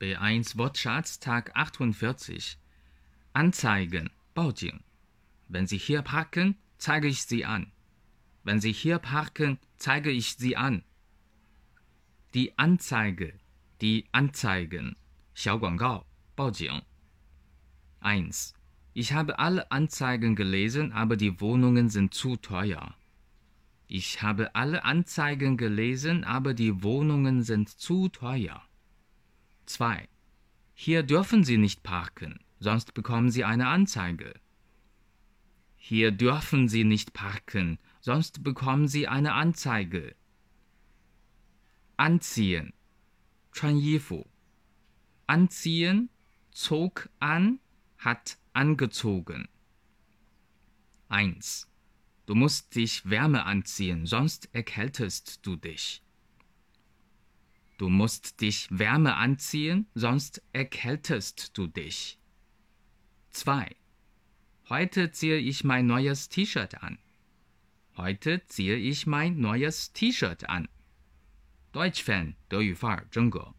B1 Wortschatz Tag 48. Anzeigen, 报警. Wenn Sie hier parken, zeige ich Sie an. Wenn Sie hier parken, zeige ich Sie an. Die Anzeige, die Anzeigen, 小广告，报警. 1. Ich habe alle Anzeigen gelesen, aber die Wohnungen sind zu teuer. Ich habe alle Anzeigen gelesen, aber die Wohnungen sind zu teuer. 2. Hier dürfen Sie nicht parken, sonst bekommen Sie eine Anzeige. Hier dürfen Sie nicht parken, sonst bekommen Sie eine Anzeige. Anziehen. 穿衣服. Anziehen, zog an, hat angezogen. 1. Du musst dich Wärme anziehen, sonst erkältest du dich. Du musst dich Wärme anziehen, sonst erkältest du dich. 2. Heute ziehe ich mein neues T-Shirt an. Heute ziehe ich mein neues T-Shirt an. Deutsch-Fan 德语范儿真格。